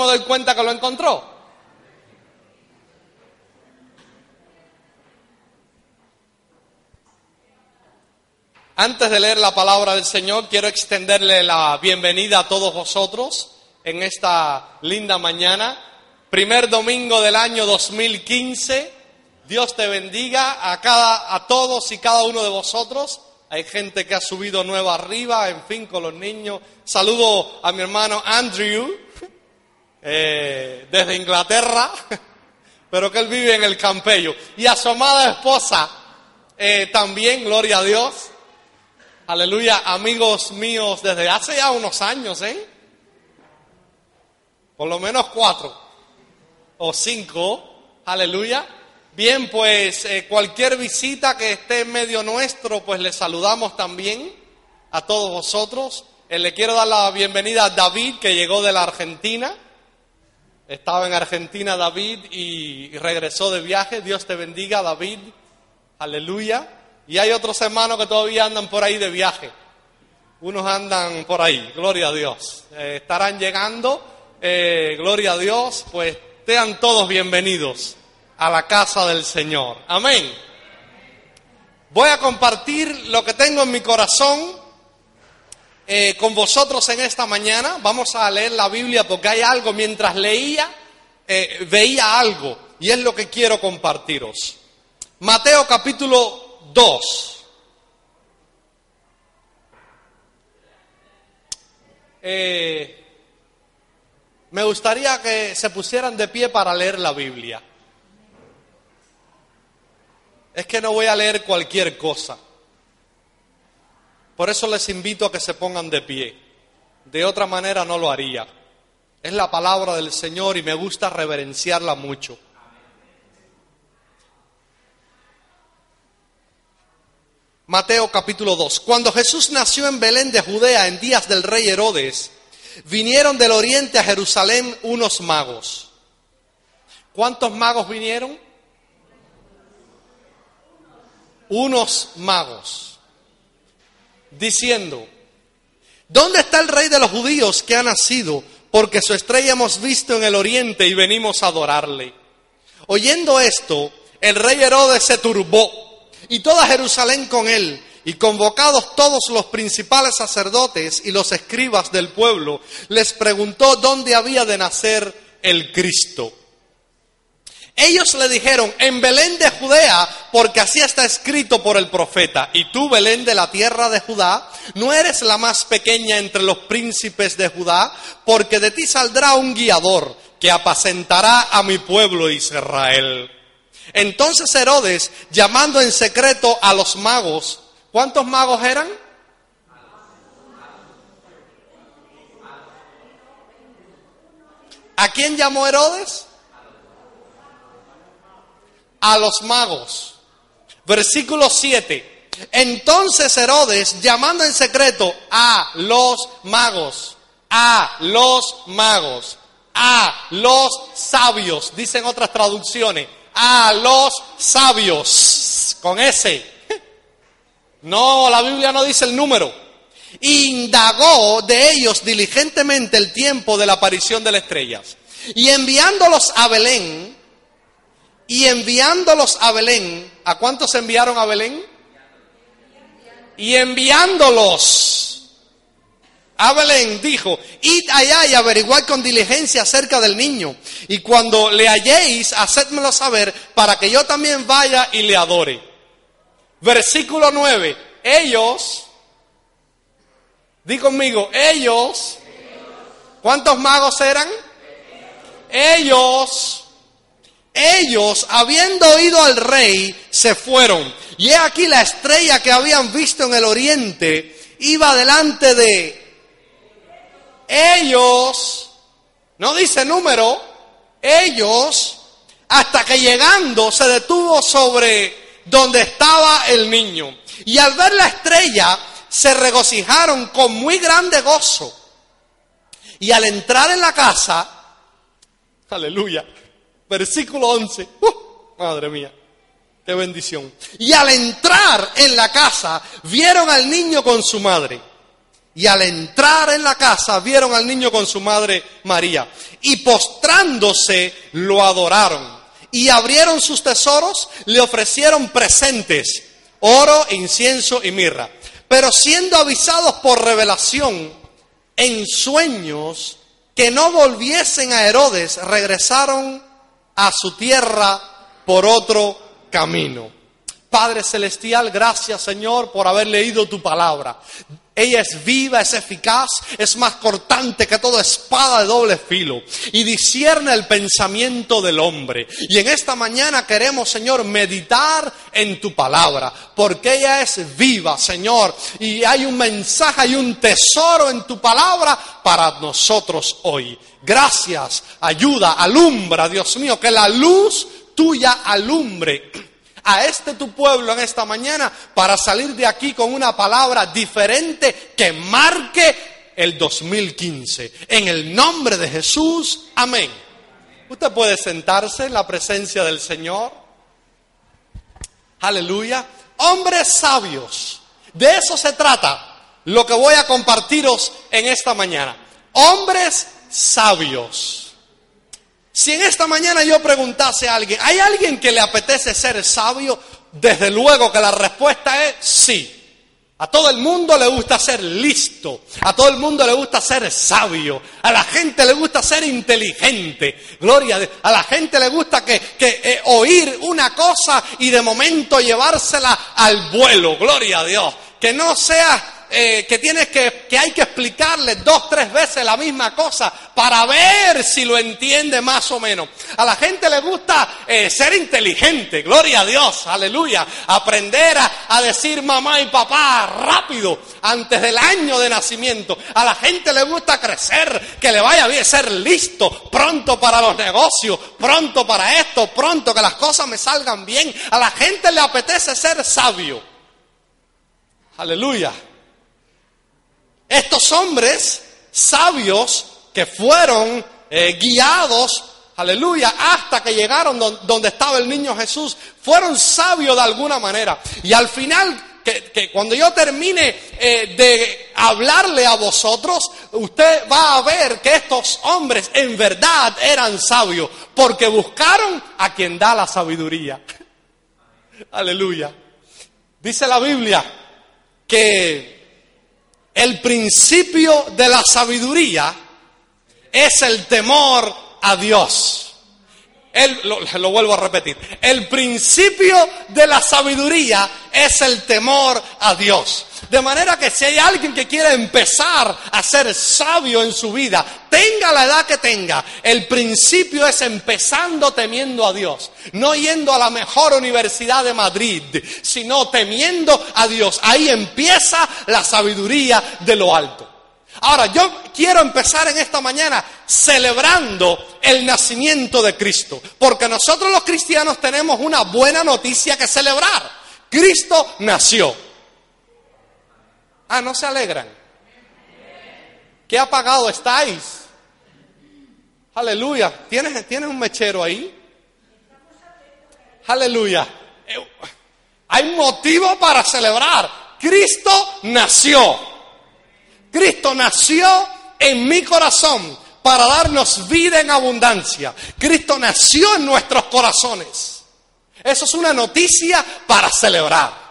me doy cuenta que lo encontró. Antes de leer la palabra del Señor, quiero extenderle la bienvenida a todos vosotros en esta linda mañana. Primer domingo del año 2015. Dios te bendiga a, cada, a todos y cada uno de vosotros. Hay gente que ha subido nueva arriba, en fin, con los niños. Saludo a mi hermano Andrew, eh, desde Inglaterra, pero que él vive en el Campello. Y a su amada esposa, eh, también, gloria a Dios. Aleluya, amigos míos desde hace ya unos años, ¿eh? Por lo menos cuatro o cinco. Aleluya. Bien, pues eh, cualquier visita que esté en medio nuestro, pues le saludamos también a todos vosotros. Le quiero dar la bienvenida a David, que llegó de la Argentina. Estaba en Argentina David y regresó de viaje. Dios te bendiga, David. Aleluya. Y hay otros hermanos que todavía andan por ahí de viaje. Unos andan por ahí, gloria a Dios. Eh, estarán llegando, eh, gloria a Dios, pues sean todos bienvenidos a la casa del Señor. Amén. Voy a compartir lo que tengo en mi corazón eh, con vosotros en esta mañana. Vamos a leer la Biblia porque hay algo, mientras leía, veía algo y es lo que quiero compartiros. Mateo capítulo 2. Eh, me gustaría que se pusieran de pie para leer la Biblia. Es que no voy a leer cualquier cosa. Por eso les invito a que se pongan de pie. De otra manera no lo haría. Es la palabra del Señor y me gusta reverenciarla mucho. Mateo capítulo 2. Cuando Jesús nació en Belén de Judea en días del rey Herodes, vinieron del oriente a Jerusalén unos magos. ¿Cuántos magos vinieron? Unos magos. Diciendo, ¿dónde está el rey de los judíos que ha nacido? Porque su estrella hemos visto en el oriente y venimos a adorarle. Oyendo esto, el rey Herodes se turbó y toda Jerusalén con él, y convocados todos los principales sacerdotes y los escribas del pueblo, les preguntó dónde había de nacer el Cristo. Ellos le dijeron, en Belén de Judea, porque así está escrito por el profeta, y tú, Belén de la tierra de Judá, no eres la más pequeña entre los príncipes de Judá, porque de ti saldrá un guiador que apacentará a mi pueblo Israel. Entonces Herodes, llamando en secreto a los magos, ¿cuántos magos eran? ¿A quién llamó Herodes? A los magos. Versículo 7. Entonces Herodes, llamando en secreto a los magos, a los magos, a los sabios, dicen otras traducciones, a los sabios, con ese. No, la Biblia no dice el número. Indagó de ellos diligentemente el tiempo de la aparición de las estrellas. Y enviándolos a Belén, y enviándolos a Belén, ¿a cuántos enviaron a Belén? Y enviándolos a Belén dijo, id allá y averiguad con diligencia acerca del niño. Y cuando le halléis, hacedmelo saber para que yo también vaya y le adore. Versículo 9. Ellos, di conmigo, ellos, ¿cuántos magos eran? Ellos, ellos, habiendo oído al rey, se fueron. Y he aquí la estrella que habían visto en el oriente, iba delante de ellos, no dice número, ellos, hasta que llegando se detuvo sobre donde estaba el niño. Y al ver la estrella, se regocijaron con muy grande gozo. Y al entrar en la casa, aleluya, versículo 11, uh, madre mía, qué bendición. Y al entrar en la casa, vieron al niño con su madre Y al entrar en la casa vieron al niño con su madre María. Y postrándose lo adoraron. Y abrieron sus tesoros, le ofrecieron presentes, oro, incienso y mirra. Pero siendo avisados por revelación en sueños que no volviesen a Herodes, regresaron a su tierra por otro camino. Padre Celestial, gracias Señor por haber leído tu palabra. Ella es viva, es eficaz, es más cortante que toda espada de doble filo y discierne el pensamiento del hombre. Y en esta mañana queremos, Señor, meditar en tu palabra, porque ella es viva, Señor, y hay un mensaje y un tesoro en tu palabra para nosotros hoy. Gracias, ayuda, alumbra, Dios mío, que la luz tuya alumbre a este tu pueblo en esta mañana para salir de aquí con una palabra diferente que marque el 2015. En el nombre de Jesús, amén. Usted puede sentarse en la presencia del Señor. Aleluya. Hombres sabios. De eso se trata lo que voy a compartiros en esta mañana. Hombres sabios. Si en esta mañana yo preguntase a alguien, ¿hay alguien que le apetece ser sabio? Desde luego que la respuesta es sí. A todo el mundo le gusta ser listo, a todo el mundo le gusta ser sabio, a la gente le gusta ser inteligente, gloria a Dios, a la gente le gusta que, eh, oír una cosa y de momento llevársela al vuelo, gloria a Dios, que no sea eh, que tienes que, que hay que explicarle dos, tres veces la misma cosa para ver si lo entiende más o menos. A la gente le gusta eh, ser inteligente, gloria a Dios, aleluya. Aprender a, a decir mamá y papá rápido antes del año de nacimiento. A la gente le gusta crecer, que le vaya bien, ser listo, pronto para los negocios, pronto para esto, pronto que las cosas me salgan bien. A la gente le apetece ser sabio. Aleluya. Estos hombres sabios que fueron eh, guiados, aleluya, hasta que llegaron donde estaba el niño Jesús, fueron sabios de alguna manera. Y al final, que, cuando yo termine eh, de hablarle a vosotros, usted va a ver que estos hombres en verdad eran sabios, porque buscaron a quien da la sabiduría. Aleluya. Dice la Biblia que el principio de la sabiduría es el temor a Dios. lo, vuelvo a repetir. El principio de la sabiduría es el temor a Dios. De manera que si hay alguien que quiere empezar a ser sabio en su vida, tenga la edad que tenga, el principio es empezando temiendo a Dios. No yendo a la mejor universidad de Madrid, sino temiendo a Dios. Ahí empieza la sabiduría de lo alto. Ahora, yo quiero empezar en esta mañana celebrando el nacimiento de Cristo, porque nosotros los cristianos tenemos una buena noticia que celebrar. Cristo nació. Ah, no se alegran. ¿Qué apagado estáis? Aleluya. ¿Tienes, ¿Tienes un mechero ahí? Aleluya. Hay motivo para celebrar. Cristo nació. Cristo nació en mi corazón para darnos vida en abundancia. Cristo nació en nuestros corazones. Eso es una noticia para celebrar.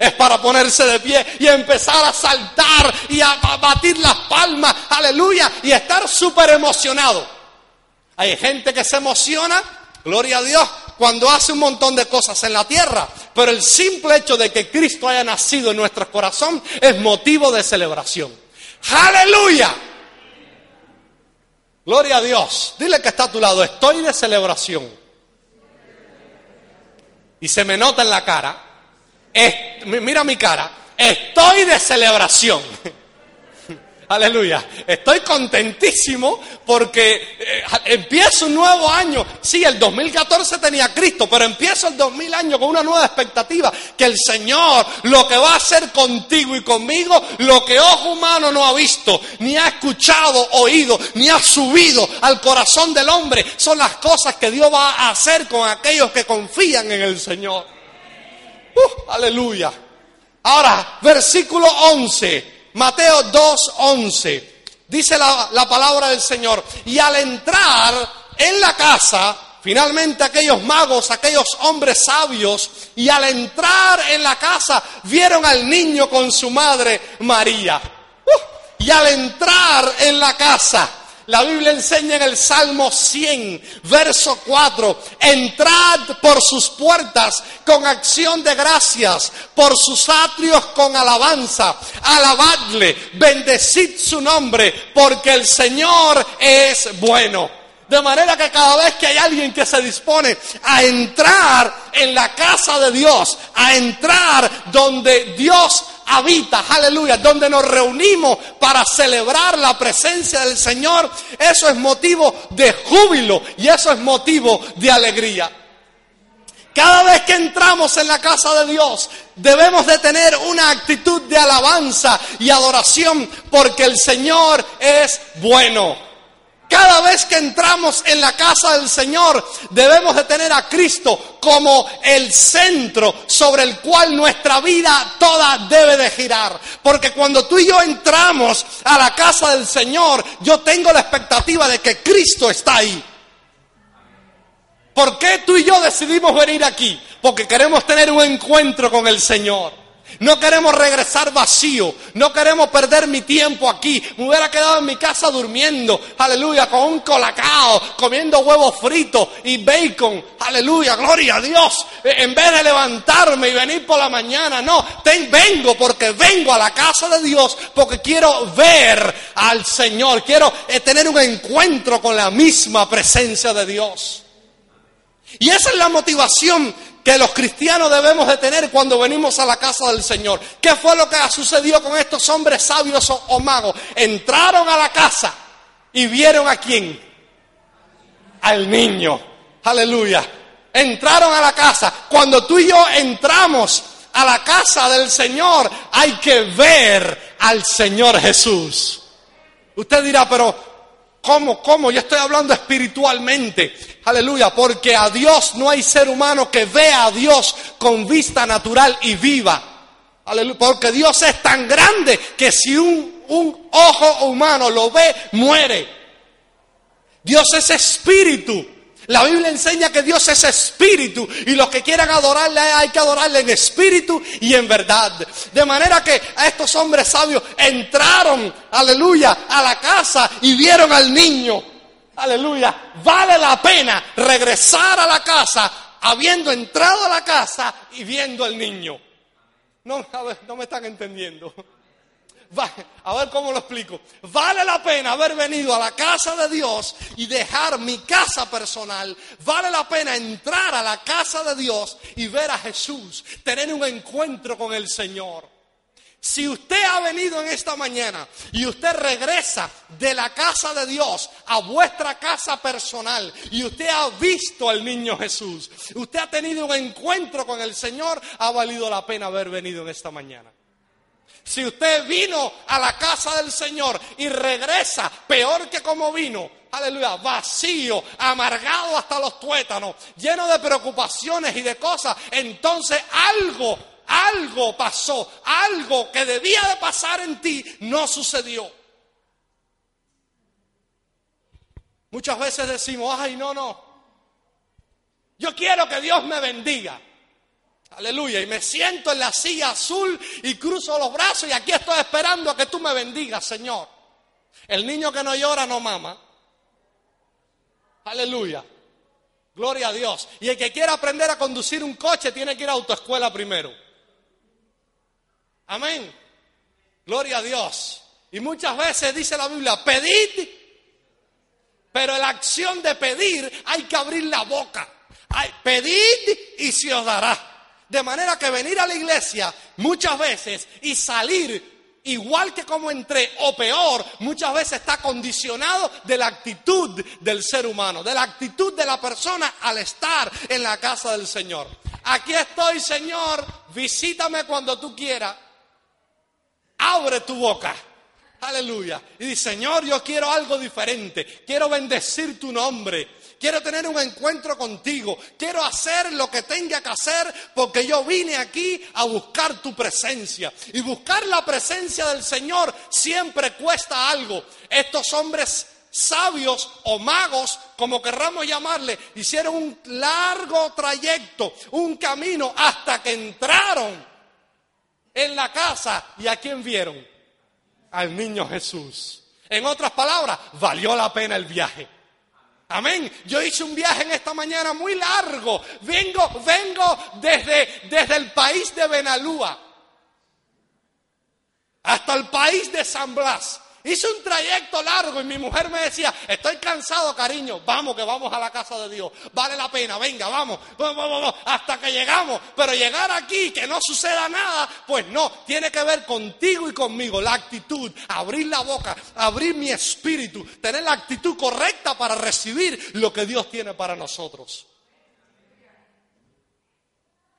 Es para ponerse de pie y empezar a saltar y a batir las palmas, aleluya, y estar súper emocionado. Hay gente que se emociona, gloria a Dios, cuando hace un montón de cosas en la tierra, pero el simple hecho de que Cristo haya nacido en nuestro corazón es motivo de celebración. Aleluya. Gloria a Dios. Dile que está a tu lado, estoy de celebración. Y se me nota en la cara, mira mi cara, estoy de celebración. Aleluya. Estoy contentísimo porque eh, empiezo un nuevo año. Sí, el 2014 tenía Cristo, pero empiezo el 2000 año con una nueva expectativa. Que el Señor lo que va a hacer contigo y conmigo, lo que ojo humano no ha visto, ni ha escuchado, oído, ni ha subido al corazón del hombre, son las cosas que Dios va a hacer con aquellos que confían en el Señor. Uh, aleluya. Ahora, versículo 11 Mateo 2.11. Dice la, la palabra del Señor. Y al entrar en la casa, Finalmente aquellos magos, aquellos hombres sabios, y al entrar en la casa vieron al niño con su madre María. Uh, y al entrar en la casa, la Biblia enseña en el Salmo 100, verso 4, entrad por sus puertas con acción de gracias, por sus atrios con alabanza, alabadle, bendecid su nombre, porque el Señor es bueno. De manera que cada vez que hay alguien que se dispone a entrar en la casa de Dios, a entrar donde Dios habita, aleluya, donde nos reunimos para celebrar la presencia del Señor, eso es motivo de júbilo y eso es motivo de alegría. Cada vez que entramos en la casa de Dios, debemos de tener una actitud de alabanza y adoración porque el Señor es bueno. Cada vez que entramos en la casa del Señor, debemos de tener a Cristo como el centro sobre el cual nuestra vida toda debe de girar. Porque cuando tú y yo entramos a la casa del Señor, yo tengo la expectativa de que Cristo está ahí. ¿Por qué tú y yo decidimos venir aquí? Porque queremos tener un encuentro con el Señor. No queremos regresar vacío. No queremos perder mi tiempo aquí. Me hubiera quedado en mi casa durmiendo. Aleluya. Con un colacao. Comiendo huevos fritos y bacon. Aleluya. Gloria a Dios. Eh, en vez de levantarme y venir por la mañana. No. vengo porque vengo a la casa de Dios. Porque quiero ver al Señor. Quiero eh, tener un encuentro con la misma presencia de Dios. Y esa es la motivación que los cristianos debemos de tener cuando venimos a la casa del Señor. ¿Qué fue lo que sucedió con estos hombres sabios o, magos? Entraron a la casa y vieron a quién? Al niño. Aleluya. Entraron a la casa. Cuando tú y yo entramos a la casa del Señor, hay que ver al Señor Jesús. Usted dirá, pero ¿Cómo? ¿Cómo? Yo estoy hablando espiritualmente. Aleluya. Porque a Dios no hay ser humano que vea a Dios con vista natural y viva. Aleluya. Porque Dios es tan grande que si un, un ojo humano lo ve, muere. Dios es espíritu. La Biblia enseña que Dios es espíritu y los que quieran adorarle hay que adorarle en espíritu y en verdad. De manera que a estos hombres sabios entraron, aleluya, a la casa y vieron al niño. Aleluya. Vale la pena regresar a la casa habiendo entrado a la casa y viendo al niño. No, me están entendiendo a ver cómo lo explico. Vale la pena haber venido a la casa de Dios y dejar mi casa personal. Vale la pena entrar a la casa de Dios y ver a Jesús, tener un encuentro con el Señor. Si usted ha venido en esta mañana y usted regresa de la casa de Dios a vuestra casa personal y usted ha visto al niño Jesús, usted ha tenido un encuentro con el Señor, ha valido la pena haber venido en esta mañana. Si usted vino a la casa del Señor y regresa peor que como vino, aleluya, vacío, amargado hasta los tuétanos, lleno de preocupaciones y de cosas, entonces algo, algo pasó, algo que debía de pasar en ti no sucedió. Muchas veces decimos, ay, no, no, yo quiero que Dios me bendiga. Aleluya. Y me siento en la silla azul y cruzo los brazos y aquí estoy esperando a que tú me bendigas, Señor. El niño que no llora no mama. Aleluya. Gloria a Dios. Y el que quiera aprender a conducir un coche tiene que ir a autoescuela primero. Amén. Gloria a Dios. Y muchas veces dice la Biblia, pedid, pero en la acción de pedir hay que abrir la boca. pedid y se os dará. De manera que venir a la iglesia muchas veces y salir igual que como entré o peor, muchas veces está condicionado de la actitud del ser humano, de la actitud de la persona al estar en la casa del Señor. Aquí estoy, Señor, visítame cuando tú quieras. Abre tu boca. Aleluya. Y dice, Señor, yo quiero algo diferente. Quiero bendecir tu nombre. Quiero tener un encuentro contigo, quiero hacer lo que tenga que hacer porque yo vine aquí a buscar tu presencia. Y buscar la presencia del Señor siempre cuesta algo. Estos hombres sabios o magos, como querramos llamarle, hicieron un largo trayecto, un camino hasta que entraron en la casa y a quién vieron? Al niño Jesús. En otras palabras, valió la pena el viaje. Amén. Yo hice un viaje en esta mañana muy largo. Vengo, vengo desde, desde el país de Benalúa hasta el país de San Blas. Hice un trayecto largo y mi mujer me decía, estoy cansado, cariño, vamos que vamos a la casa de Dios, vale la pena, venga, vamos, vamos, vamos, hasta que llegamos. Pero llegar aquí, que no suceda nada, pues no, tiene que ver contigo y conmigo, la actitud, abrir la boca, abrir mi espíritu, tener la actitud correcta para recibir lo que Dios tiene para nosotros.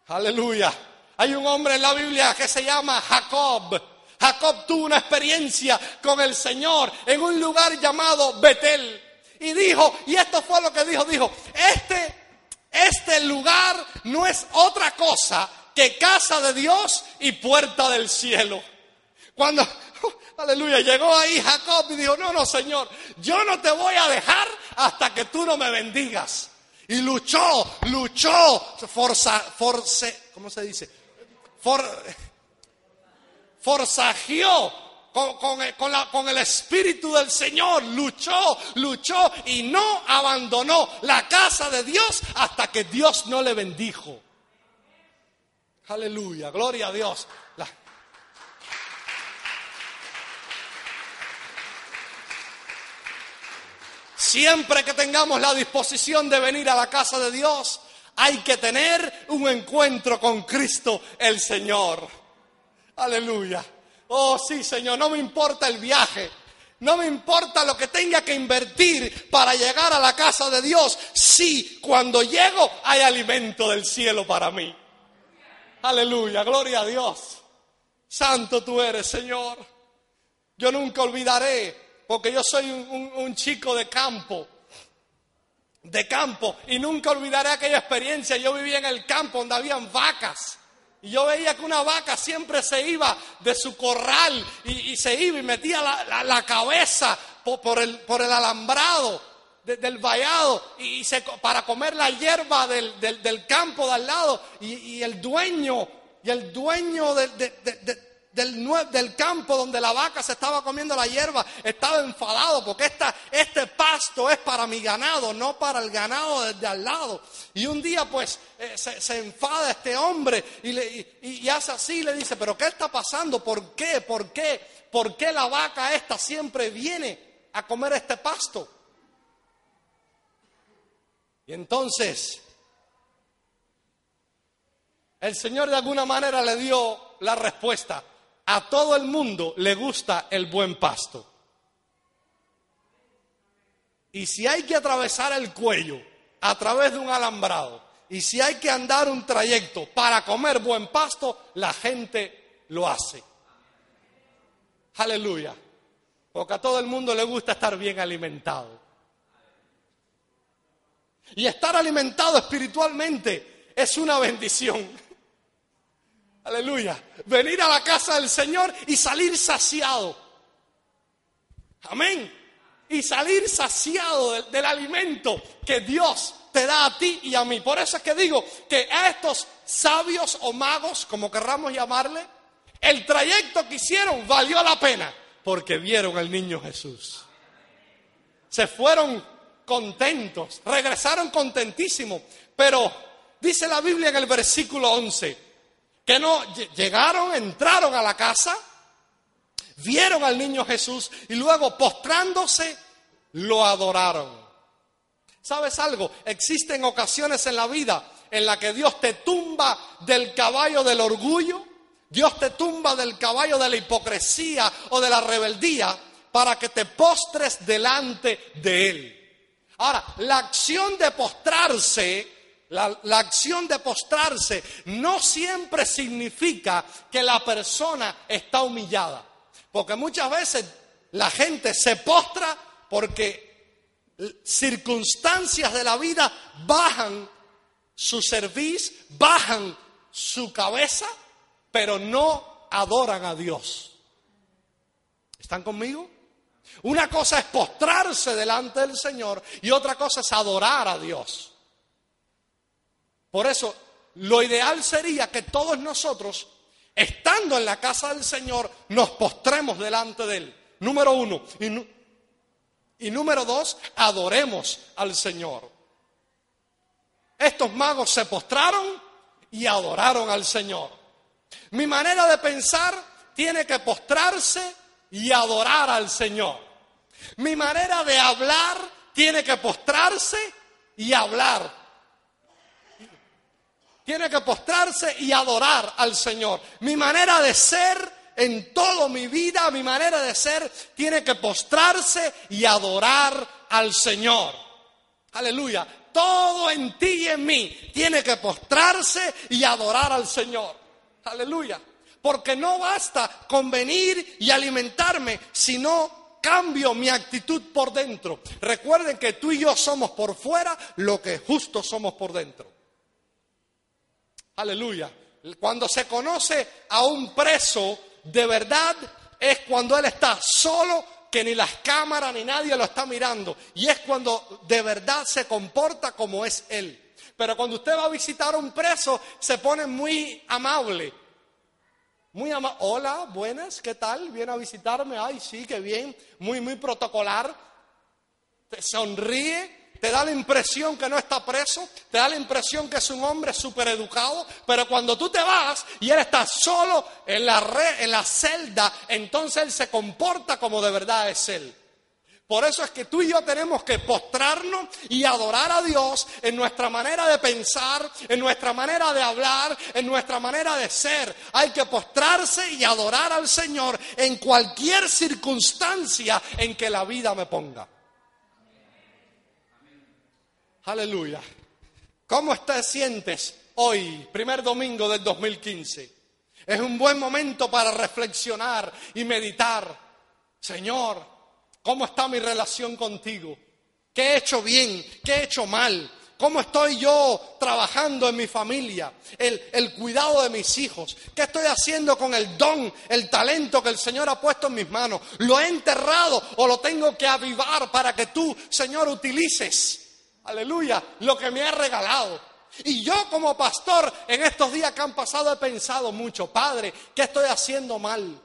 Aleluya. Hay un hombre en la Biblia que se llama Jacob. Jacob tuvo una experiencia con el Señor en un lugar llamado Betel. Y dijo, y esto fue lo que dijo, dijo, este, este lugar no es otra cosa que casa de Dios y puerta del cielo. Cuando, aleluya, llegó ahí Jacob y dijo, no, no, Señor, yo no te voy a dejar hasta que tú no me bendigas. Y luchó, luchó, forza, force, ¿cómo se dice? For, forzajeó con, el Espíritu del Señor, luchó, luchó y no abandonó la casa de Dios hasta que Dios no le bendijo. Aleluya, gloria a Dios. Siempre que tengamos la disposición de venir a la casa de Dios, hay que tener un encuentro con Cristo el Señor. Aleluya. Oh, sí, Señor, no me importa el viaje. No me importa lo que tenga que invertir para llegar a la casa de Dios. Sí, cuando llego hay alimento del cielo para mí. Aleluya, gloria a Dios. Santo tú eres, Señor. Yo nunca olvidaré, porque yo soy un, un chico de campo de campo y nunca olvidaré aquella experiencia. Yo vivía en el campo donde habían vacas y yo veía que una vaca siempre se iba de su corral y, se iba y metía la, cabeza por, el, por, el, alambrado del vallado y, para comer la hierba del, del, campo de al lado. Y, el dueño, y el dueño de, del, campo donde la vaca se estaba comiendo la hierba estaba enfadado porque esta, este pasto es para mi ganado, no para el ganado de, al lado. Y un día pues eh, se, enfada este hombre y, le, y, hace así y le dice, pero ¿qué está pasando? ¿Por qué? ¿Por qué? ¿Por qué la vaca esta siempre viene a comer este pasto? Y entonces el Señor de alguna manera le dio la respuesta a todo el mundo le gusta el buen pasto. Y si hay que atravesar el cuello a través de un alambrado, y si hay que andar un trayecto para comer buen pasto, la gente lo hace. Aleluya. Porque a todo el mundo le gusta estar bien alimentado. Y estar alimentado espiritualmente es una bendición. Aleluya. Venir a la casa del Señor y salir saciado. Amén. Y salir saciado del, alimento que Dios te da a ti y a mí. Por eso es que digo que a estos sabios o magos, como querramos llamarle, el trayecto que hicieron valió la pena porque vieron al niño Jesús. Se fueron contentos, regresaron contentísimos, pero dice la Biblia en el versículo 11, que no llegaron, entraron a la casa, vieron al niño Jesús y luego postrándose lo adoraron. ¿Sabes algo? Existen ocasiones en la vida en la que Dios te tumba del caballo del orgullo, Dios te tumba del caballo de la hipocresía o de la rebeldía para que te postres delante de Él. Ahora, la acción de postrarse la, acción de postrarse no siempre significa que la persona está humillada. Porque muchas veces la gente se postra porque circunstancias de la vida bajan su servicio, bajan su cabeza, pero no adoran a Dios. ¿Están conmigo? Una cosa es postrarse delante del Señor y otra cosa es adorar a Dios. Por eso, lo ideal sería que todos nosotros, estando en la casa del Señor, nos postremos delante de Él. Número uno. Y, y número dos, adoremos al Señor. Estos magos se postraron y adoraron al Señor. Mi manera de pensar tiene que postrarse y adorar al Señor. Mi manera de hablar tiene que postrarse y hablar. Tiene que postrarse y adorar al Señor. Mi manera de ser en toda mi vida, mi manera de ser, tiene que postrarse y adorar al Señor. Aleluya. Todo en ti y en mí tiene que postrarse y adorar al Señor. Aleluya. Porque no basta con venir y alimentarme, sino cambio mi actitud por dentro. Recuerden que tú y yo somos por fuera lo que justo somos por dentro. Aleluya. Cuando se conoce a un preso de verdad es cuando él está solo, que ni las cámaras ni nadie lo está mirando. Y es cuando de verdad se comporta como es él. Pero cuando usted va a visitar a un preso, se pone muy amable, muy amable. Hola, buenas, ¿qué tal? ¿Viene a visitarme? Ay, sí, qué bien. Muy, muy protocolar. Te sonríe, te da la impresión que no está preso, te da la impresión que es un hombre súper educado, pero cuando tú te vas y él está solo en la, en la celda, entonces él se comporta como de verdad es él. Por eso es que tú y yo tenemos que postrarnos y adorar a Dios en nuestra manera de pensar, en nuestra manera de hablar, en nuestra manera de ser. Hay que postrarse y adorar al Señor en cualquier circunstancia en que la vida me ponga. Aleluya. ¿Cómo te sientes hoy, primer domingo del 2015? Es un buen momento para reflexionar y meditar. Señor, ¿Cómo está mi relación contigo? ¿Qué he hecho bien? ¿Qué he hecho mal? ¿Cómo estoy yo trabajando en mi familia? El, el, cuidado de mis hijos. ¿Qué estoy haciendo con el don, el talento que el Señor ha puesto en mis manos? ¿Lo he enterrado o lo tengo que avivar para que tú, Señor, utilices? Aleluya, lo que me ha regalado. Y yo como pastor, en estos días que han pasado he pensado mucho, Padre, ¿qué estoy haciendo mal?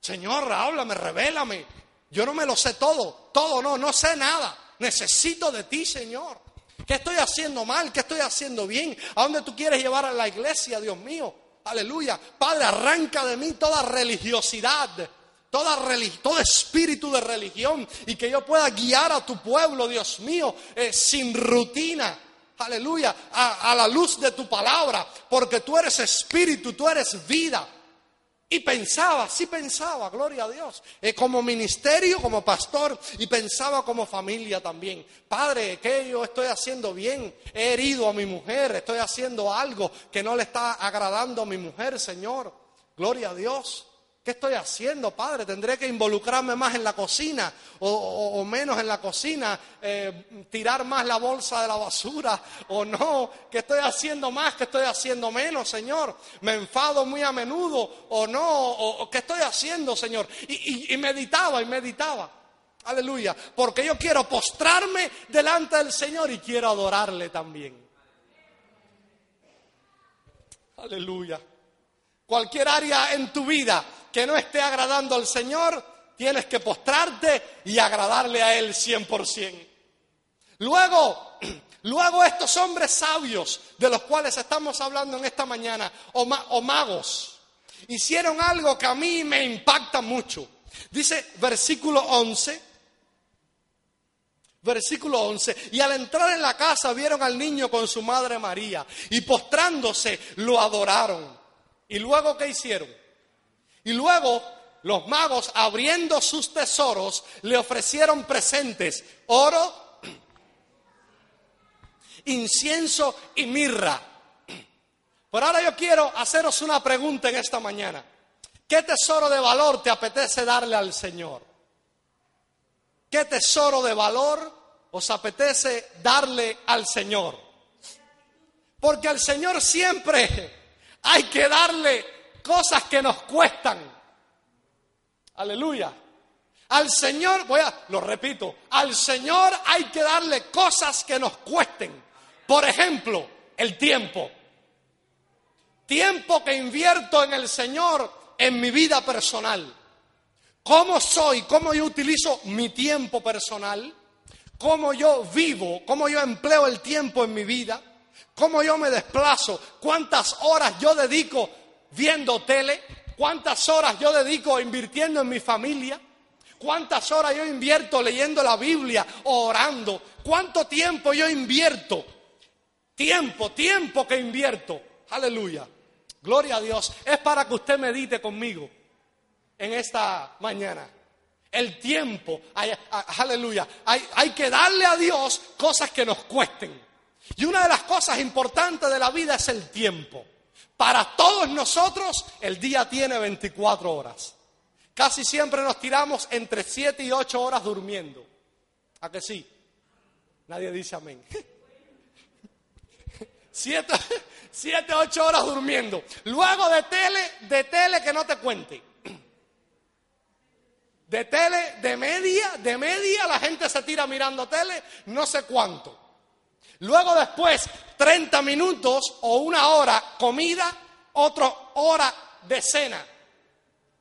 Señor, háblame, revélame. Yo no me lo sé todo, todo no, no sé nada. Necesito de ti, Señor. ¿Qué estoy haciendo mal? ¿Qué estoy haciendo bien? ¿A dónde tú quieres llevar a la iglesia, Dios mío? Aleluya. Padre, arranca de mí toda religiosidad, toda todo espíritu de religión y que yo pueda guiar a tu pueblo, Dios mío, eh, sin rutina. Aleluya. A, la luz de tu palabra, porque tú eres espíritu, tú eres vida. Y pensaba, sí pensaba, gloria a Dios, eh, como ministerio, como pastor, y pensaba como familia también. Padre, ¿qué yo estoy haciendo bien? He herido a mi mujer, estoy haciendo algo que no le está agradando a mi mujer, Señor. Gloria a Dios. ¿Qué estoy haciendo, Padre? ¿Tendré que involucrarme más en la cocina o, menos en la cocina? Eh, ¿Tirar más la bolsa de la basura o no? ¿Qué estoy haciendo más? ¿Qué estoy haciendo menos, Señor? ¿Me enfado muy a menudo o no? ¿O, qué estoy haciendo, Señor? Y, y meditaba y meditaba. Aleluya. Porque yo quiero postrarme delante del Señor y quiero adorarle también. Aleluya. Cualquier área en tu vida que no esté agradando al Señor, tienes que postrarte y agradarle a Él 100%. Luego, luego estos hombres sabios de los cuales estamos hablando en esta mañana, o, magos, hicieron algo que a mí me impacta mucho. Dice versículo 11, Versículo 11. Y al entrar en la casa vieron al niño con su madre María y postrándose lo adoraron. ¿Y luego qué hicieron? Y luego los magos, abriendo sus tesoros, le ofrecieron presentes, oro, incienso y mirra. Por ahora yo quiero haceros una pregunta en esta mañana. ¿Qué tesoro de valor te apetece darle al Señor? ¿Qué tesoro de valor os apetece darle al Señor? Porque al Señor siempre hay que darle cosas que nos cuestan. Aleluya. Al Señor, voy a, lo repito, al Señor hay que darle cosas que nos cuesten. Por ejemplo, el tiempo. Tiempo que invierto en el Señor en mi vida personal. ¿Cómo soy? ¿Cómo yo utilizo mi tiempo personal? ¿Cómo yo vivo? ¿Cómo yo empleo el tiempo en mi vida? ¿Cómo yo me desplazo? ¿Cuántas horas yo dedico viendo tele? ¿Cuántas horas yo dedico invirtiendo en mi familia? ¿Cuántas horas yo invierto leyendo la Biblia o orando? ¿Cuánto tiempo yo invierto? Tiempo, tiempo que invierto. Aleluya. Gloria a Dios. Es para que usted medite conmigo en esta mañana. El tiempo, aleluya. Hay, hay que darle a Dios cosas que nos cuesten. Y una de las cosas importantes de la vida es el tiempo. Para todos nosotros el día tiene 24 horas. Casi siempre nos tiramos entre 7 y 8 horas durmiendo. ¿A que sí? Nadie dice amén. 7, 7, 8 horas durmiendo. Luego de tele, de tele que no te cuente. De tele, de media, de media, la gente se tira mirando tele, no sé cuánto. Luego después, 30 minutos o una hora comida, otra hora de cena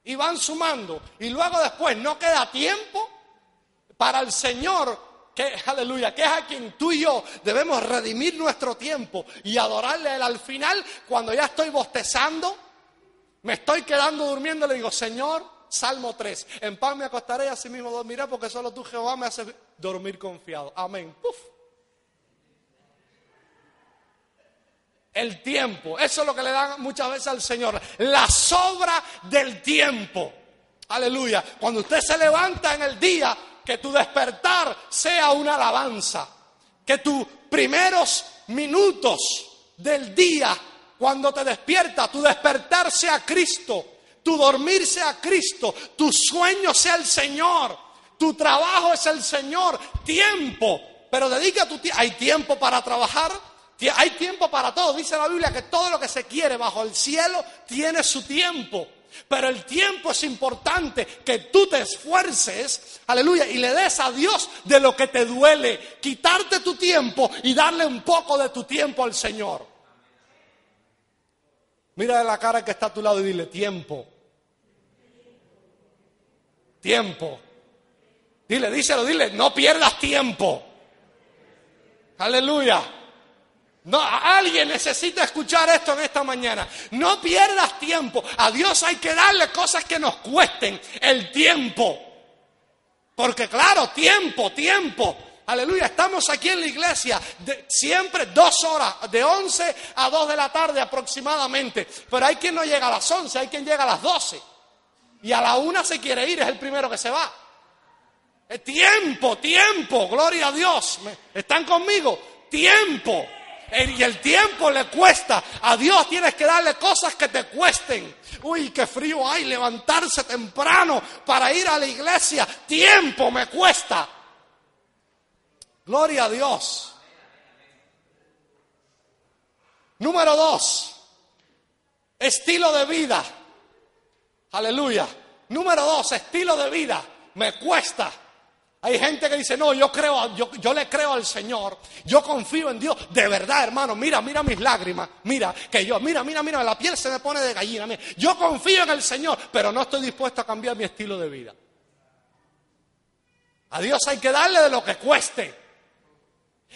y van sumando. Y luego después no queda tiempo para el Señor, que aleluya, que es a quien tú y yo debemos redimir nuestro tiempo y adorarle a Él al final, cuando ya estoy bostezando, me estoy quedando durmiendo, le digo, Señor, Salmo 3, en paz me acostaré y así mismo dormiré porque solo tú Jehová me hace dormir confiado. Amén. Puf. El tiempo. Eso es lo que le dan muchas veces al Señor. La sobra del tiempo. Aleluya. Cuando usted se levanta en el día, que tu despertar sea una alabanza. Que tus primeros minutos del día, cuando te despierta, tu despertar sea Cristo. Tu dormir sea Cristo. Tu sueño sea el Señor. Tu trabajo es el Señor. Tiempo. Pero dedica tu tiempo. ¿Hay tiempo para trabajar? Hay tiempo para todo. Dice la Biblia que todo lo que se quiere bajo el cielo tiene su tiempo. Pero el tiempo es importante que tú te esfuerces, aleluya, y le des a Dios de lo que te duele. Quitarte tu tiempo y darle un poco de tu tiempo al Señor. Mira de la cara que está a tu lado y dile tiempo. Tiempo. Dile, díselo, dile, no pierdas tiempo. Aleluya. No, alguien necesita escuchar esto en esta mañana. No pierdas tiempo. A Dios hay que darle cosas que nos cuesten el tiempo. Porque claro, tiempo, tiempo. Aleluya, estamos aquí en la iglesia siempre dos horas, de 11 a 2 de la tarde aproximadamente. Pero hay quien no llega a las 11, hay quien llega a las 12. Y a la una se quiere ir, es el primero que se va. tiempo, tiempo, gloria a Dios. ¿Están conmigo? Tiempo y el tiempo le cuesta. A Dios tienes que darle cosas que te cuesten. Uy, qué frío hay levantarse temprano para ir a la iglesia. Tiempo me cuesta. Gloria a Dios. Número dos, estilo de vida. Aleluya. Número dos, estilo de vida. Me cuesta. Hay gente que dice, no, yo creo, yo, le creo al Señor, yo confío en Dios, de verdad, hermano, mira, mira mis lágrimas, mira, que yo, mira, mira, mira, la piel se me pone de gallina, mira, yo confío en el Señor, pero no estoy dispuesto a cambiar mi estilo de vida. A Dios hay que darle de lo que cueste.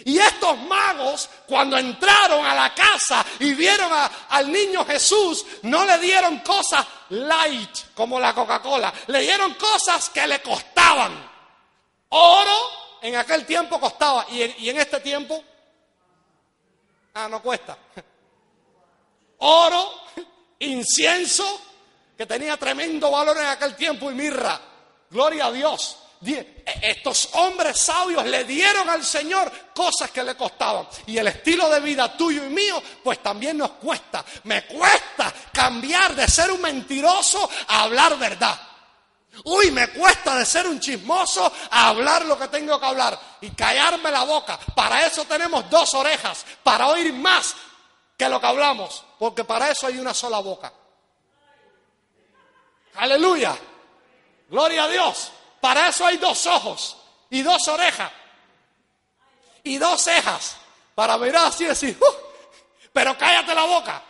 Y estos magos, cuando entraron a la casa y vieron al niño Jesús, no le dieron cosas light como la Coca-Cola, le dieron cosas que le costaban. Oro en aquel tiempo costaba y en, este tiempo, ah, no cuesta. Oro, incienso, que tenía tremendo valor en aquel tiempo y mirra. Gloria a Dios. Estos hombres sabios le dieron al Señor cosas que le costaban. Y el estilo de vida tuyo y mío, pues también nos cuesta. Me cuesta cambiar de ser un mentiroso a hablar verdad. Uy, me cuesta de ser un chismoso hablar lo que tengo que hablar y callarme la boca. Para eso tenemos dos orejas, para oír más que lo que hablamos, porque para eso hay una sola boca. Aleluya. Gloria a Dios. Para eso hay dos ojos y dos orejas y dos cejas para mirar así y decir, uh, pero cállate la boca.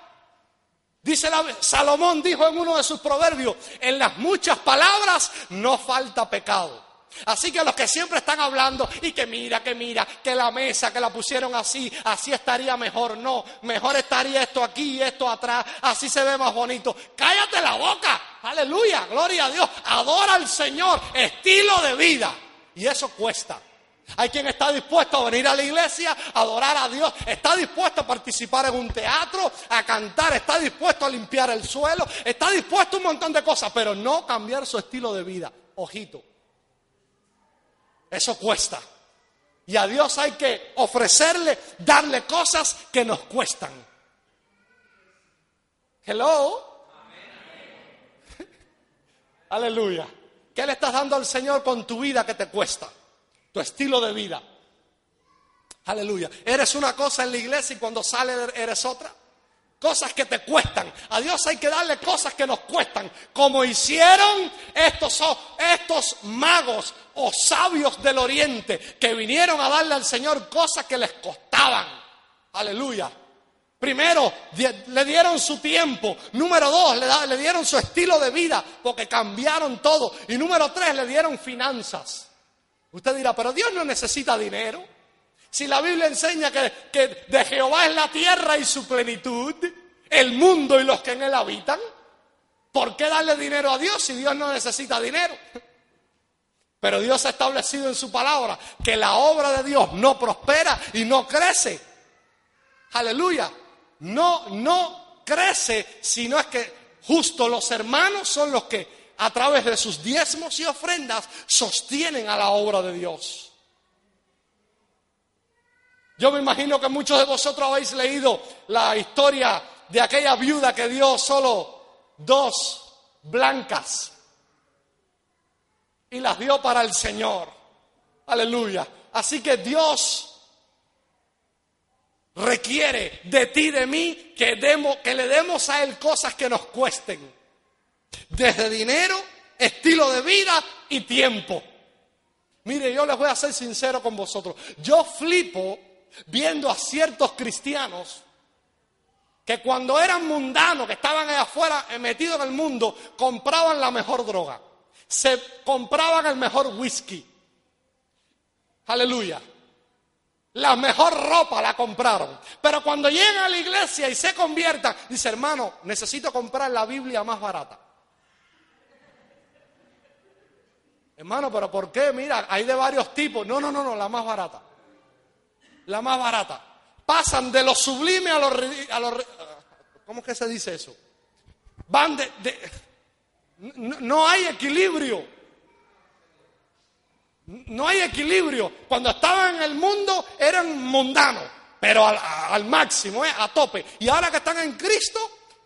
Dice la, Salomón dijo en uno de sus proverbios, en las muchas palabras no falta pecado. Así que los que siempre están hablando y que mira, que mira, que la mesa, que la pusieron así, así estaría mejor. No, mejor estaría esto aquí y esto atrás, así se ve más bonito. Cállate la boca, aleluya, gloria a Dios, adora al Señor, estilo de vida. Y eso cuesta. Hay quien está dispuesto a venir a la iglesia, a adorar a Dios, está dispuesto a participar en un teatro, a cantar, está dispuesto a limpiar el suelo, está dispuesto a un montón de cosas, pero no cambiar su estilo de vida. Ojito. Eso cuesta. Y a Dios hay que ofrecerle, darle cosas que nos cuestan. Hello. Aleluya. ¿Qué le estás dando al Señor con tu vida que te cuesta? Tu estilo de vida. Aleluya. Eres una cosa en la iglesia y cuando sale eres otra. Cosas que te cuestan. A Dios hay que darle cosas que nos cuestan. Como hicieron estos, estos magos o sabios del oriente que vinieron a darle al Señor cosas que les costaban. Aleluya. Primero, le dieron su tiempo. Número dos, le, le dieron su estilo de vida porque cambiaron todo. Y número tres, le dieron finanzas. Usted dirá, pero Dios no necesita dinero. Si la Biblia enseña que, de Jehová es la tierra y su plenitud, el mundo y los que en él habitan, ¿por qué darle dinero a Dios si Dios no necesita dinero? Pero Dios ha establecido en su palabra que la obra de Dios no prospera y no crece. Aleluya. No, no crece, sino es que justo los hermanos son los que a través de sus diezmos y ofrendas sostienen a la obra de Dios. Yo me imagino que muchos de vosotros habéis leído la historia de aquella viuda que dio solo dos blancas y las dio para el Señor. Aleluya. Así que Dios requiere de ti, de mí, que, demos, que le demos a Él cosas que nos cuesten. Desde dinero, estilo de vida y tiempo. Mire, yo les voy a ser sincero con vosotros. Yo flipo viendo a ciertos cristianos que cuando eran mundanos, que estaban allá afuera eh, metidos en el mundo, compraban la mejor droga. Se compraban el mejor whisky. Aleluya. La mejor ropa la compraron. Pero cuando llegan a la iglesia y se conviertan, dice hermano, necesito comprar la Biblia más barata. Hermano, pero ¿por qué? Mira, hay de varios tipos. No, no, no, no, la más barata. La más barata. Pasan de lo sublime a lo, a ¿Cómo es que se dice eso? Van de... no, hay equilibrio. No hay equilibrio. Cuando estaban en el mundo eran mundanos, pero al, al máximo, ¿eh? a tope. Y ahora que están en Cristo,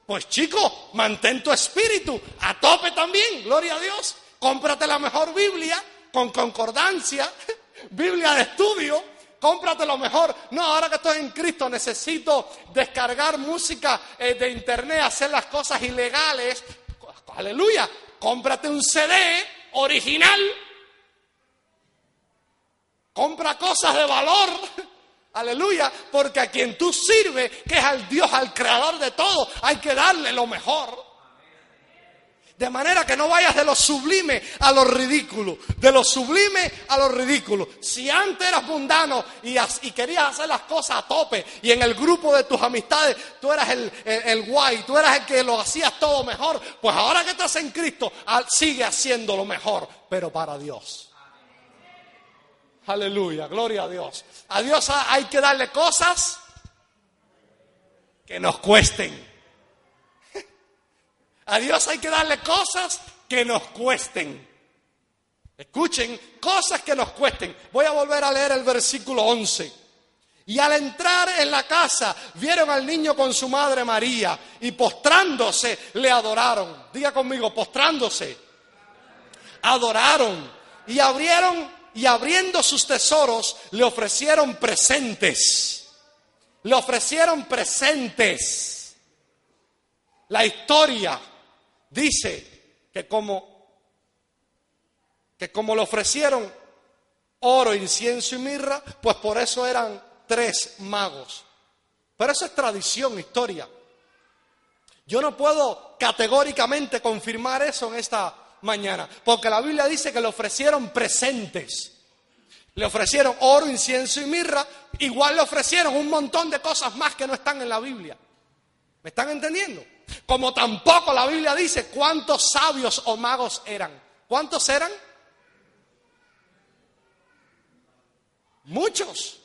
pues chicos, mantén tu espíritu a tope también, gloria a Dios. Cómprate la mejor Biblia con concordancia, Biblia de estudio, cómprate lo mejor. No, ahora que estoy en Cristo necesito descargar música eh, de internet, hacer las cosas ilegales. Aleluya, cómprate un CD original. Compra cosas de valor. Aleluya, porque a quien tú sirves, que es al Dios, al creador de todo, hay que darle lo mejor. De manera que no vayas de lo sublime a lo ridículo, de lo sublime a lo ridículo. Si antes eras mundano y, querías hacer las cosas a tope y en el grupo de tus amistades tú eras el, guay, tú eras el que lo hacías todo mejor, pues ahora que estás en Cristo, sigue haciendo lo mejor, pero para Dios. Aleluya, gloria a Dios. A Dios hay que darle cosas que nos cuesten. A Dios hay que darle cosas que nos cuesten. Escuchen, cosas que nos cuesten. Voy a volver a leer el versículo 11. Y al entrar en la casa, vieron al niño con su madre María y postrándose le adoraron. Diga conmigo, postrándose. adoraron y abrieron y abriendo sus tesoros le ofrecieron presentes. Le ofrecieron presentes. La historia dice que como que como le ofrecieron oro, incienso y mirra, pues por eso eran tres magos. Pero eso es tradición, historia. Yo no puedo categóricamente confirmar eso en esta mañana, porque la Biblia dice que le ofrecieron presentes. Le ofrecieron oro, incienso y mirra, igual le ofrecieron un montón de cosas más que no están en la Biblia. ¿Me están entendiendo? Como tampoco la Biblia dice cuántos sabios o magos eran. ¿Cuántos eran? Muchos.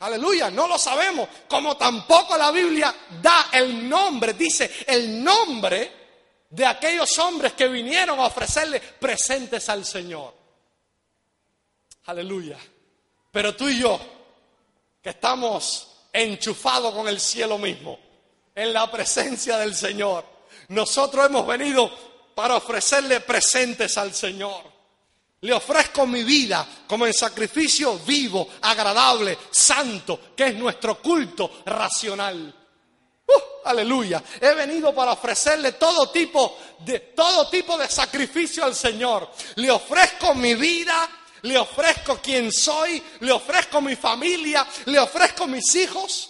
Aleluya, no lo sabemos. Como tampoco la Biblia da el nombre, dice el nombre de aquellos hombres que vinieron a ofrecerle presentes al Señor. Aleluya. Pero tú y yo, que estamos enchufados con el cielo mismo, en la presencia del Señor, nosotros hemos venido para ofrecerle presentes al Señor. Le ofrezco mi vida como en sacrificio vivo, agradable, santo, que es nuestro culto racional. Uh, aleluya. He venido para ofrecerle todo tipo de todo tipo de sacrificio al Señor. Le ofrezco mi vida, le ofrezco quien soy, le ofrezco mi familia, le ofrezco mis hijos.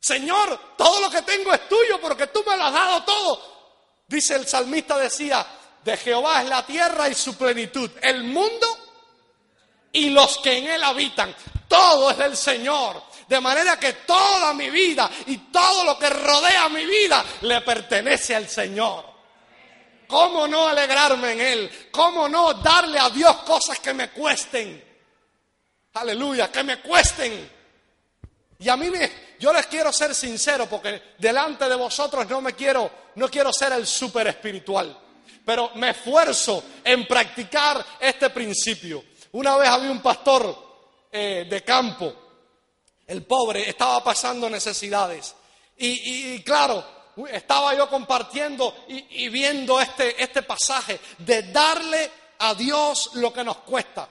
Señor, todo lo que tengo es tuyo porque tú me lo has dado todo. Dice el salmista decía, de Jehová es la tierra y su plenitud, el mundo y los que en él habitan. Todo es del Señor. De manera que toda mi vida y todo lo que rodea mi vida le pertenece al Señor. ¿Cómo no alegrarme en Él? ¿Cómo no darle a Dios cosas que me cuesten? Aleluya, que me cuesten. Y a mí me, yo les quiero ser sincero porque delante de vosotros no me quiero, no quiero ser el súper espiritual pero me esfuerzo en practicar este principio. Una vez había un pastor eh, de campo, el pobre estaba pasando necesidades. Y, claro, estaba yo compartiendo y, y viendo este, este pasaje de darle a Dios lo que nos cuesta.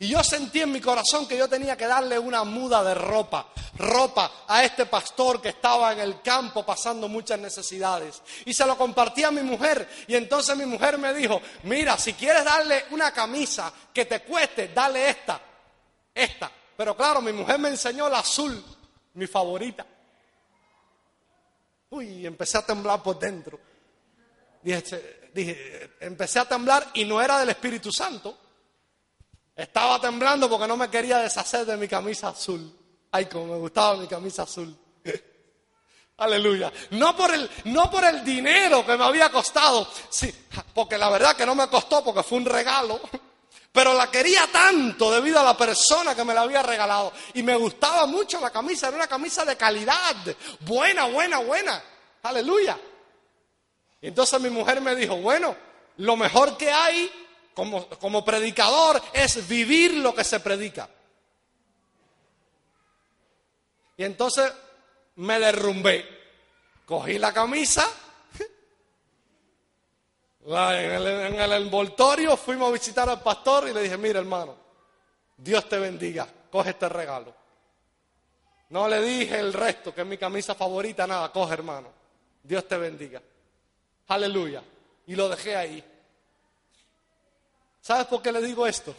Y yo sentí en mi corazón que yo tenía que darle una muda de ropa, ropa a este pastor que estaba en el campo pasando muchas necesidades. Y se lo compartí a mi mujer. Y entonces mi mujer me dijo, mira, si quieres darle una camisa que te cueste, dale esta, esta. Pero claro, mi mujer me enseñó la azul, mi favorita. Uy, empecé a temblar por dentro. Dije, dije, empecé a temblar y no era del Espíritu Santo estaba temblando porque no me quería deshacer de mi camisa azul. Ay, como me gustaba mi camisa azul. Aleluya. No por, el, no por el dinero que me había costado, sí, porque la verdad que no me costó porque fue un regalo, pero la quería tanto debido a la persona que me la había regalado. Y me gustaba mucho la camisa, era una camisa de calidad, buena, buena, buena. Aleluya. Y entonces mi mujer me dijo, bueno, lo mejor que hay como, predicador es vivir lo que se predica. Y entonces me derrumbé. Cogí la camisa, en el, en el, envoltorio fuimos a visitar al pastor y le dije, mira hermano, Dios te bendiga, coge este regalo. No le dije el resto, que es mi camisa favorita, nada, coge hermano, Dios te bendiga. Aleluya. Y lo dejé ahí. ¿Sabes por qué le digo esto?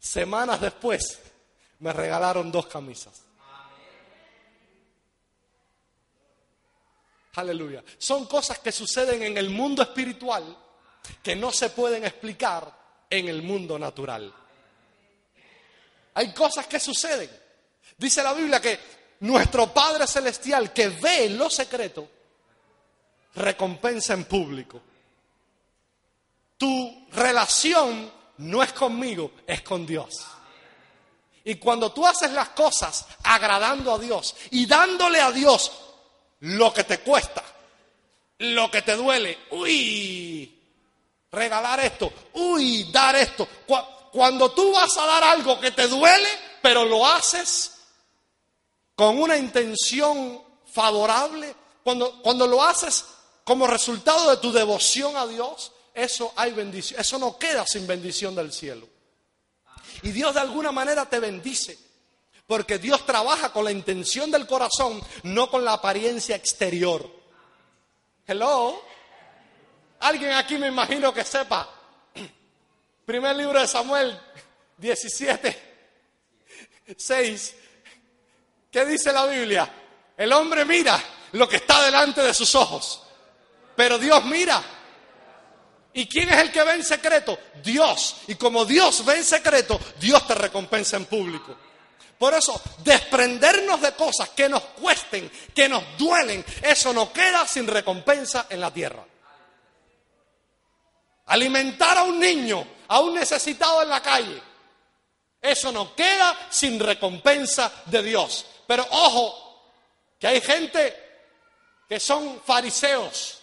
Semanas después me regalaron dos camisas. Aleluya. Son cosas que suceden en el mundo espiritual que no se pueden explicar en el mundo natural. Hay cosas que suceden. Dice la Biblia que nuestro Padre Celestial que ve lo secreto, recompensa en público. Tu relación no es conmigo, es con Dios. Y cuando tú haces las cosas agradando a Dios y dándole a Dios lo que te cuesta, lo que te duele, uy, regalar esto, uy, dar esto. Cuando tú vas a dar algo que te duele, pero lo haces con una intención favorable, cuando, cuando lo haces como resultado de tu devoción a Dios, eso hay bendición, eso no queda sin bendición del cielo. Y Dios de alguna manera te bendice, porque Dios trabaja con la intención del corazón, no con la apariencia exterior. Hello. Alguien aquí me imagino que sepa. Primer libro de Samuel 17, 6. ¿Qué dice la Biblia? El hombre mira lo que está delante de sus ojos, pero Dios mira. ¿Y quién es el que ve en secreto? Dios. Y como Dios ve en secreto, Dios te recompensa en público. Por eso, desprendernos de cosas que nos cuesten, que nos duelen, eso no queda sin recompensa en la tierra. Alimentar a un niño, a un necesitado en la calle, eso no queda sin recompensa de Dios. Pero ojo, que hay gente que son fariseos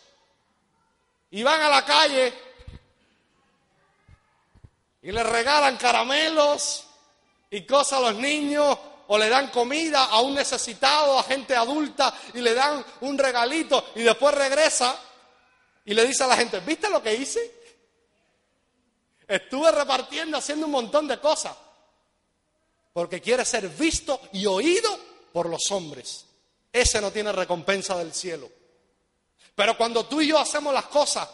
y van a la calle y le regalan caramelos y cosas a los niños o le dan comida a un necesitado, a gente adulta y le dan un regalito y después regresa y le dice a la gente, ¿viste lo que hice? Estuve repartiendo, haciendo un montón de cosas porque quiere ser visto y oído por los hombres. Ese no tiene recompensa del cielo. Pero cuando tú y yo hacemos las cosas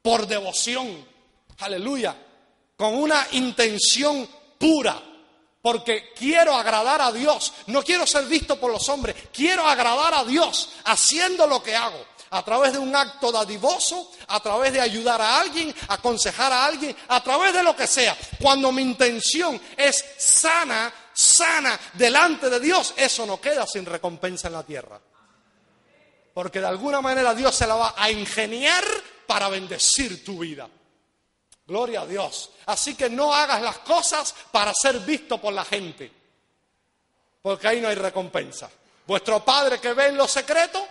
por devoción, aleluya, con una intención pura, porque quiero agradar a Dios, no quiero ser visto por los hombres, quiero agradar a Dios haciendo lo que hago a través de un acto dadivoso, a través de ayudar a alguien, aconsejar a alguien, a través de lo que sea. Cuando mi intención es sana, sana delante de Dios, eso no queda sin recompensa en la tierra. Porque de alguna manera Dios se la va a ingeniar para bendecir tu vida. Gloria a Dios. Así que no hagas las cosas para ser visto por la gente. Porque ahí no hay recompensa. Vuestro Padre que ve en lo secreto,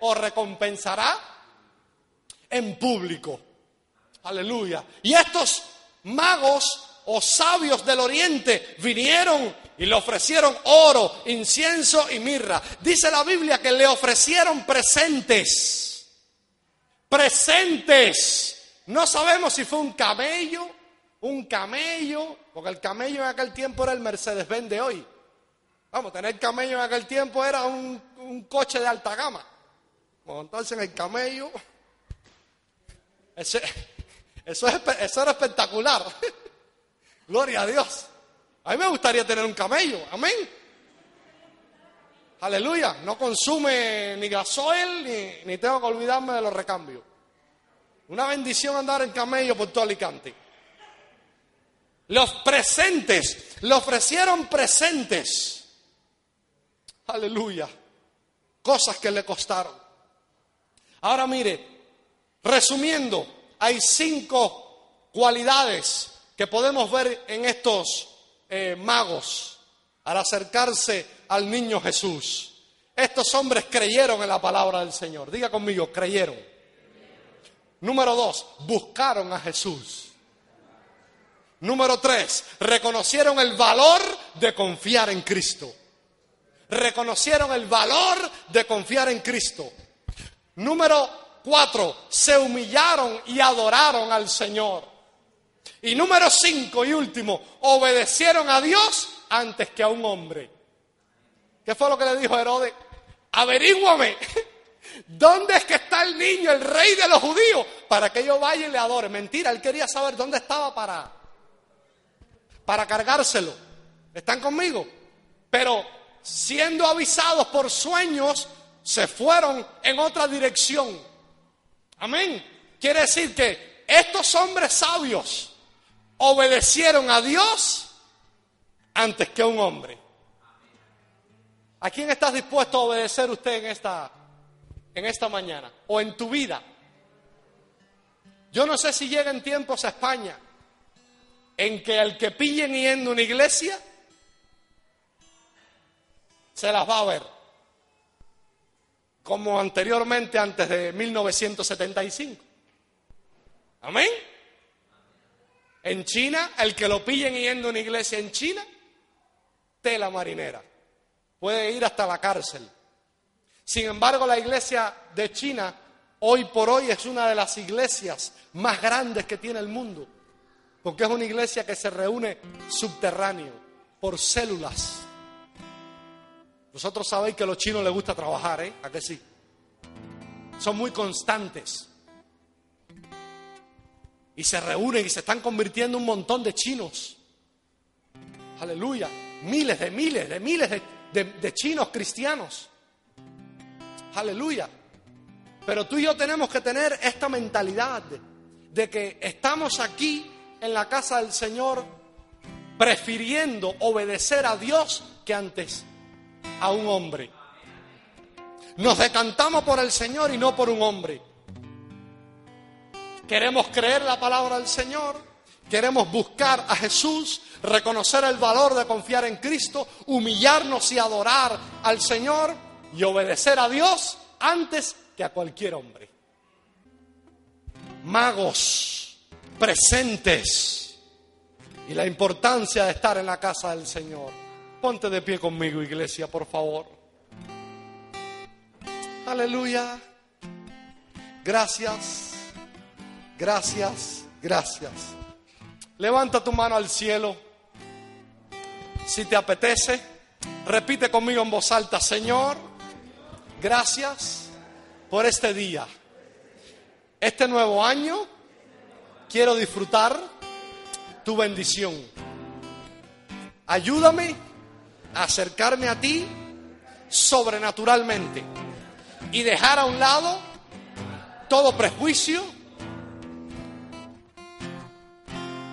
os recompensará en público. Aleluya. Y estos magos o sabios del oriente vinieron y le ofrecieron oro, incienso y mirra. Dice la Biblia que le ofrecieron presentes. Presentes. No sabemos si fue un camello, un camello, porque el camello en aquel tiempo era el Mercedes-Benz de hoy. Vamos, tener camello en aquel tiempo era un, un coche de alta gama montarse en el camello. eso, eso era espectacular. Gloria a Dios. A mí me gustaría tener un camello. Amén. Aleluya. No consume ni gasoil ni, ni tengo que olvidarme de los recambios. Una bendición andar en camello por todo Alicante. Los presentes, le ofrecieron presentes. Aleluya. Cosas que le costaron. Ahora mire, resumiendo, hay cinco cualidades que podemos ver en estos eh, magos al acercarse al niño Jesús. Estos hombres creyeron en la palabra del Señor. Diga conmigo, creyeron. Número dos, buscaron a Jesús. Número tres, reconocieron el valor de confiar en Cristo. Reconocieron el valor de confiar en Cristo. Número cuatro, se humillaron y adoraron al Señor. Y número cinco y último, obedecieron a Dios antes que a un hombre. ¿Qué fue lo que le dijo Herodes? Averíguame, ¿dónde es que está el niño, el rey de los judíos? Para que yo vaya y le adore. Mentira, él quería saber dónde estaba para, para cargárselo. ¿Están conmigo? Pero siendo avisados por sueños, se fueron en otra dirección. Amén. Quiere decir que estos hombres sabios obedecieron a Dios antes que a un hombre. ¿A quién estás dispuesto a obedecer usted en esta, en esta mañana o en tu vida? Yo no sé si llegan tiempos a España en que el que pillen yendo a una iglesia se las va a ver como anteriormente antes de 1975. Amén. En China, el que lo pillen yendo a una iglesia en China, tela marinera. Puede ir hasta la cárcel. Sin embargo, la iglesia de China hoy por hoy es una de las iglesias más grandes que tiene el mundo, porque es una iglesia que se reúne subterráneo, por células. Vosotros sabéis que a los chinos les gusta trabajar, ¿eh? ¿A que sí? Son muy constantes. Y se reúnen y se están convirtiendo un montón de chinos. Aleluya. Miles de miles de miles de, de chinos cristianos. Aleluya. Pero tú y yo tenemos que tener esta mentalidad de, que estamos aquí en la casa del Señor prefiriendo obedecer a Dios que antes a un hombre. Nos decantamos por el Señor y no por un hombre. Queremos creer la palabra del Señor, queremos buscar a Jesús, reconocer el valor de confiar en Cristo, humillarnos y adorar al Señor y obedecer a Dios antes que a cualquier hombre. Magos presentes y la importancia de estar en la casa del Señor. Ponte de pie conmigo, iglesia, por favor. Aleluya. Gracias, gracias, gracias. Levanta tu mano al cielo. Si te apetece, repite conmigo en voz alta, Señor, gracias por este día. Este nuevo año quiero disfrutar tu bendición. Ayúdame a acercarme a ti sobrenaturalmente y dejar a un lado todo prejuicio,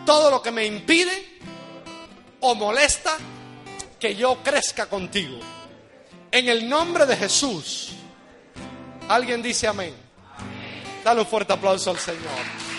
todo lo que me impide o molesta que yo crezca contigo. En el nombre de Jesús. Alguien dice amén. Dale un fuerte aplauso al Señor.